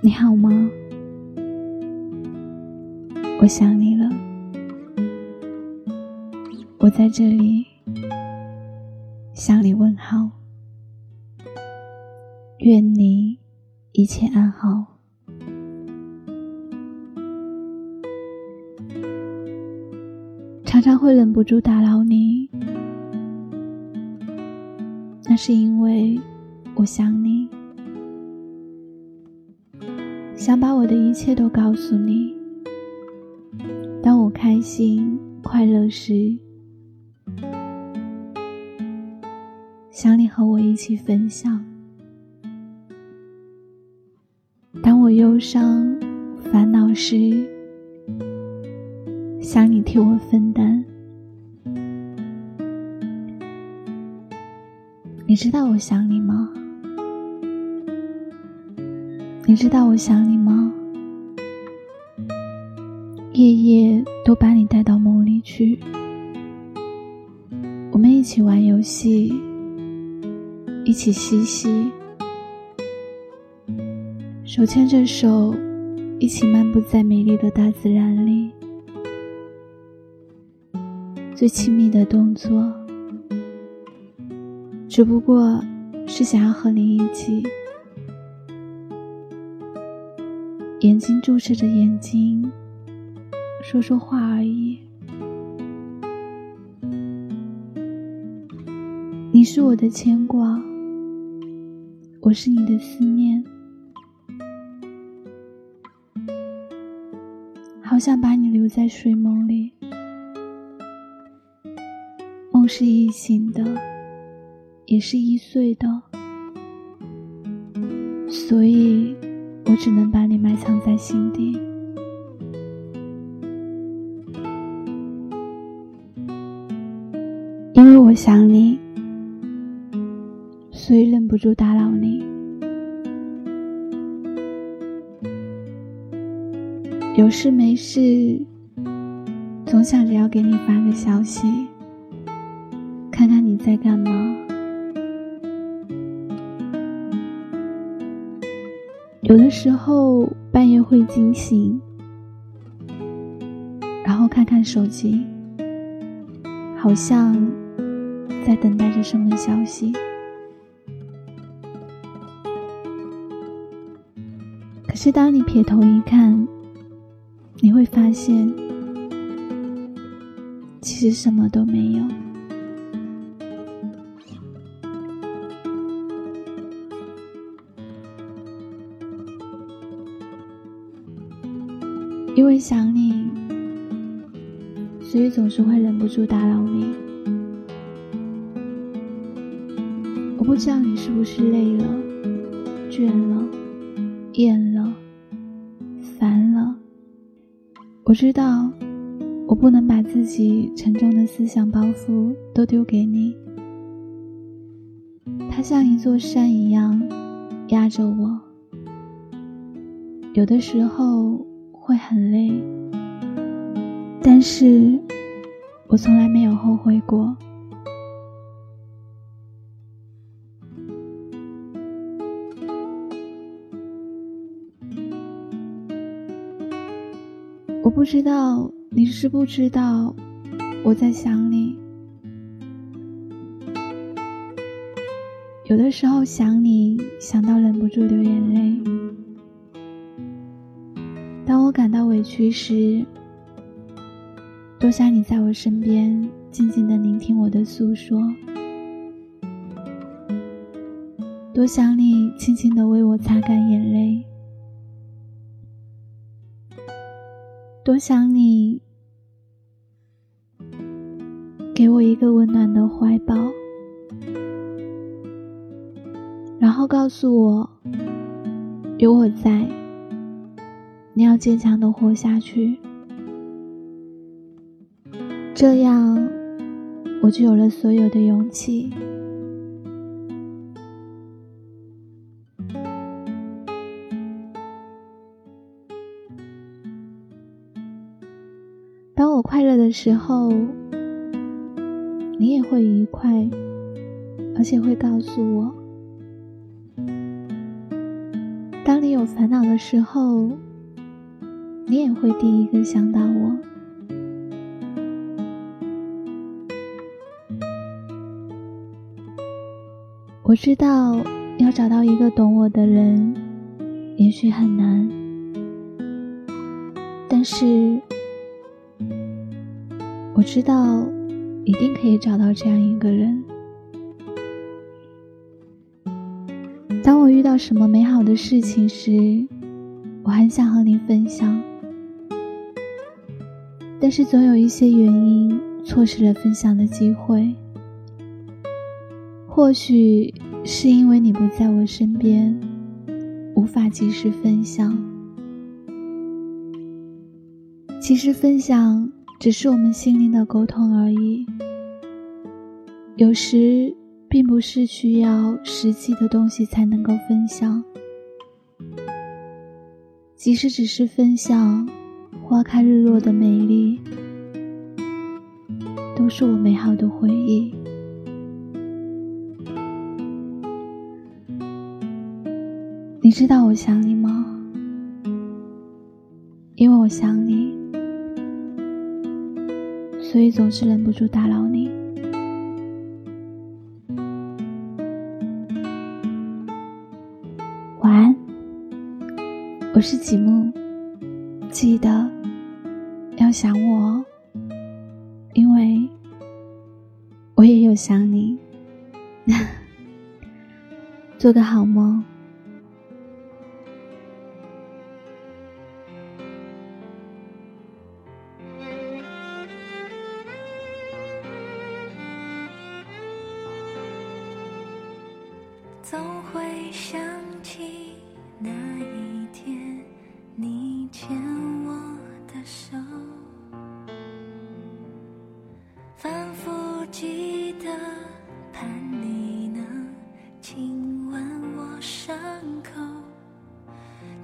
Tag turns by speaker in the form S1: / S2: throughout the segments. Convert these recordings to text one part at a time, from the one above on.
S1: 你好吗？我想你了，我在这里向你问好，愿你一切安好。常常会忍不住打扰你，那是因为我想你，想把我的一切都告诉你。当我开心快乐时，想你和我一起分享；当我忧伤烦恼时，想你替我分担。你知道我想你吗？你知道我想你吗？夜夜都把你带到梦里去，我们一起玩游戏，一起嬉戏，手牵着手，一起漫步在美丽的大自然里。最亲密的动作，只不过是想要和你一起，眼睛注视着眼睛。说说话而已。你是我的牵挂，我是你的思念。好想把你留在睡梦里，梦是易醒的，也是易碎的，所以只能把你埋藏在心底。因为我想你，所以忍不住打扰你。有事没事，总想着要给你发个消息，看看你在干嘛。有的时候半夜会惊醒，然后看看手机，好像。在等待着什么消息？可是当你撇头一看，你会发现，其实什么都没有。因为想你，所以总是会忍不住打扰你。我不知道你是不是累了、倦了、厌了、烦了？我知道，我不能把自己沉重的思想包袱都丢给你。它像一座山一样压着我，有的时候会很累，但是我从来没有后悔过。我不知道你是不知道我在想你。有的时候想你想到忍不住流眼泪。委屈时，多想你在我身边静静的聆听我的诉说。多想你轻轻的为我擦干眼泪。多想你给我一个温暖的怀抱，然后告诉我有我在，你要坚强的活下去，这样我就有了所有的勇气。当我快乐的时候，你也会愉快，而且会告诉我。当你有烦恼的时候，你也会第一个想到我。我知道要找到一个懂我的人，也许很难，但是我知道一定可以找到这样一个人。当我遇到什么美好的事情时，我很想和你分享，但是总有一些原因错失了分享的机会。或许是因为你不在我身边，无法及时分享。其实分享只是我们心灵的沟通而已，有时并不是需要实际的东西才能够分享。即使只是分享花开日落的美丽，都是我美好的回忆。你知道我想你吗？因为我想你，所以总是忍不住打扰你。晚安，我是吉木，记得要想我，因为我也有想你。做个好梦。
S2: 总会想起那一记得盼你能亲吻我伤口，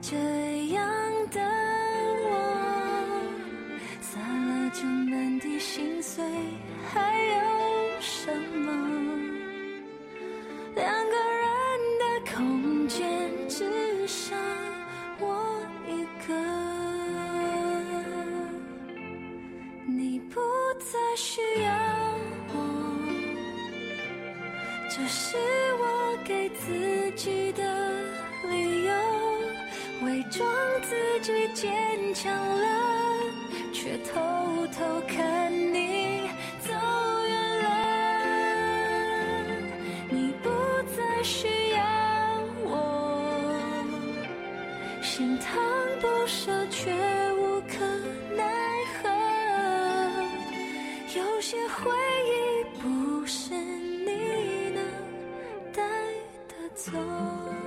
S2: 这样的我，散了这满地心碎，还有什么？两个人的。空间只剩我一个，你不再需要这是我给自己的理由，伪装自己坚强了，却偷偷看你走远了，你不再需要我。心疼不舍，却无可奈何。有些回走。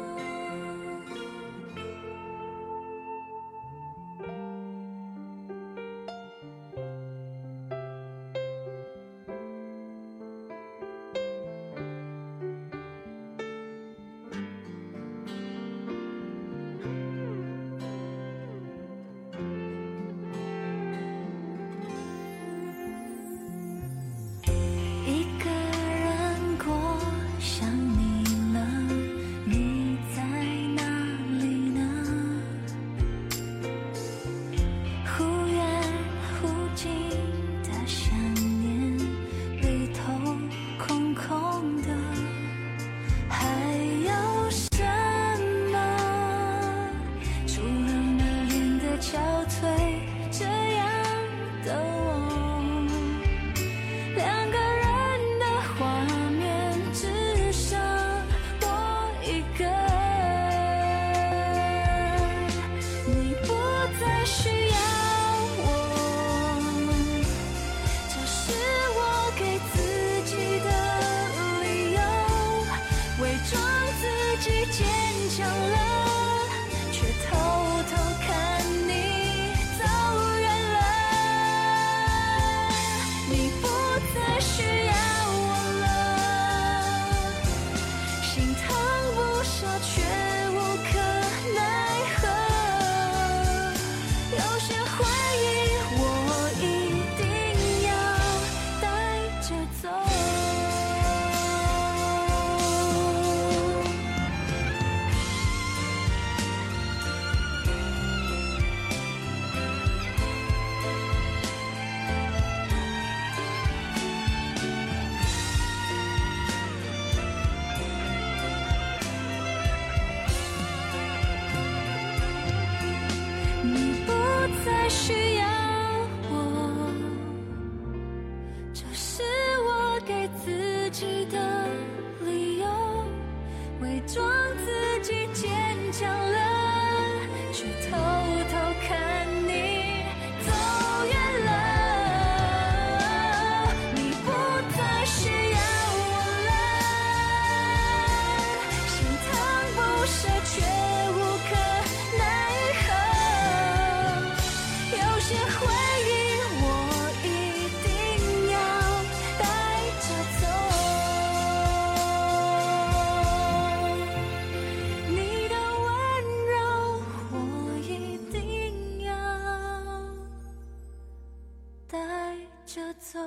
S2: 给自己的理由，伪装自己坚强了，却偷偷看。着走。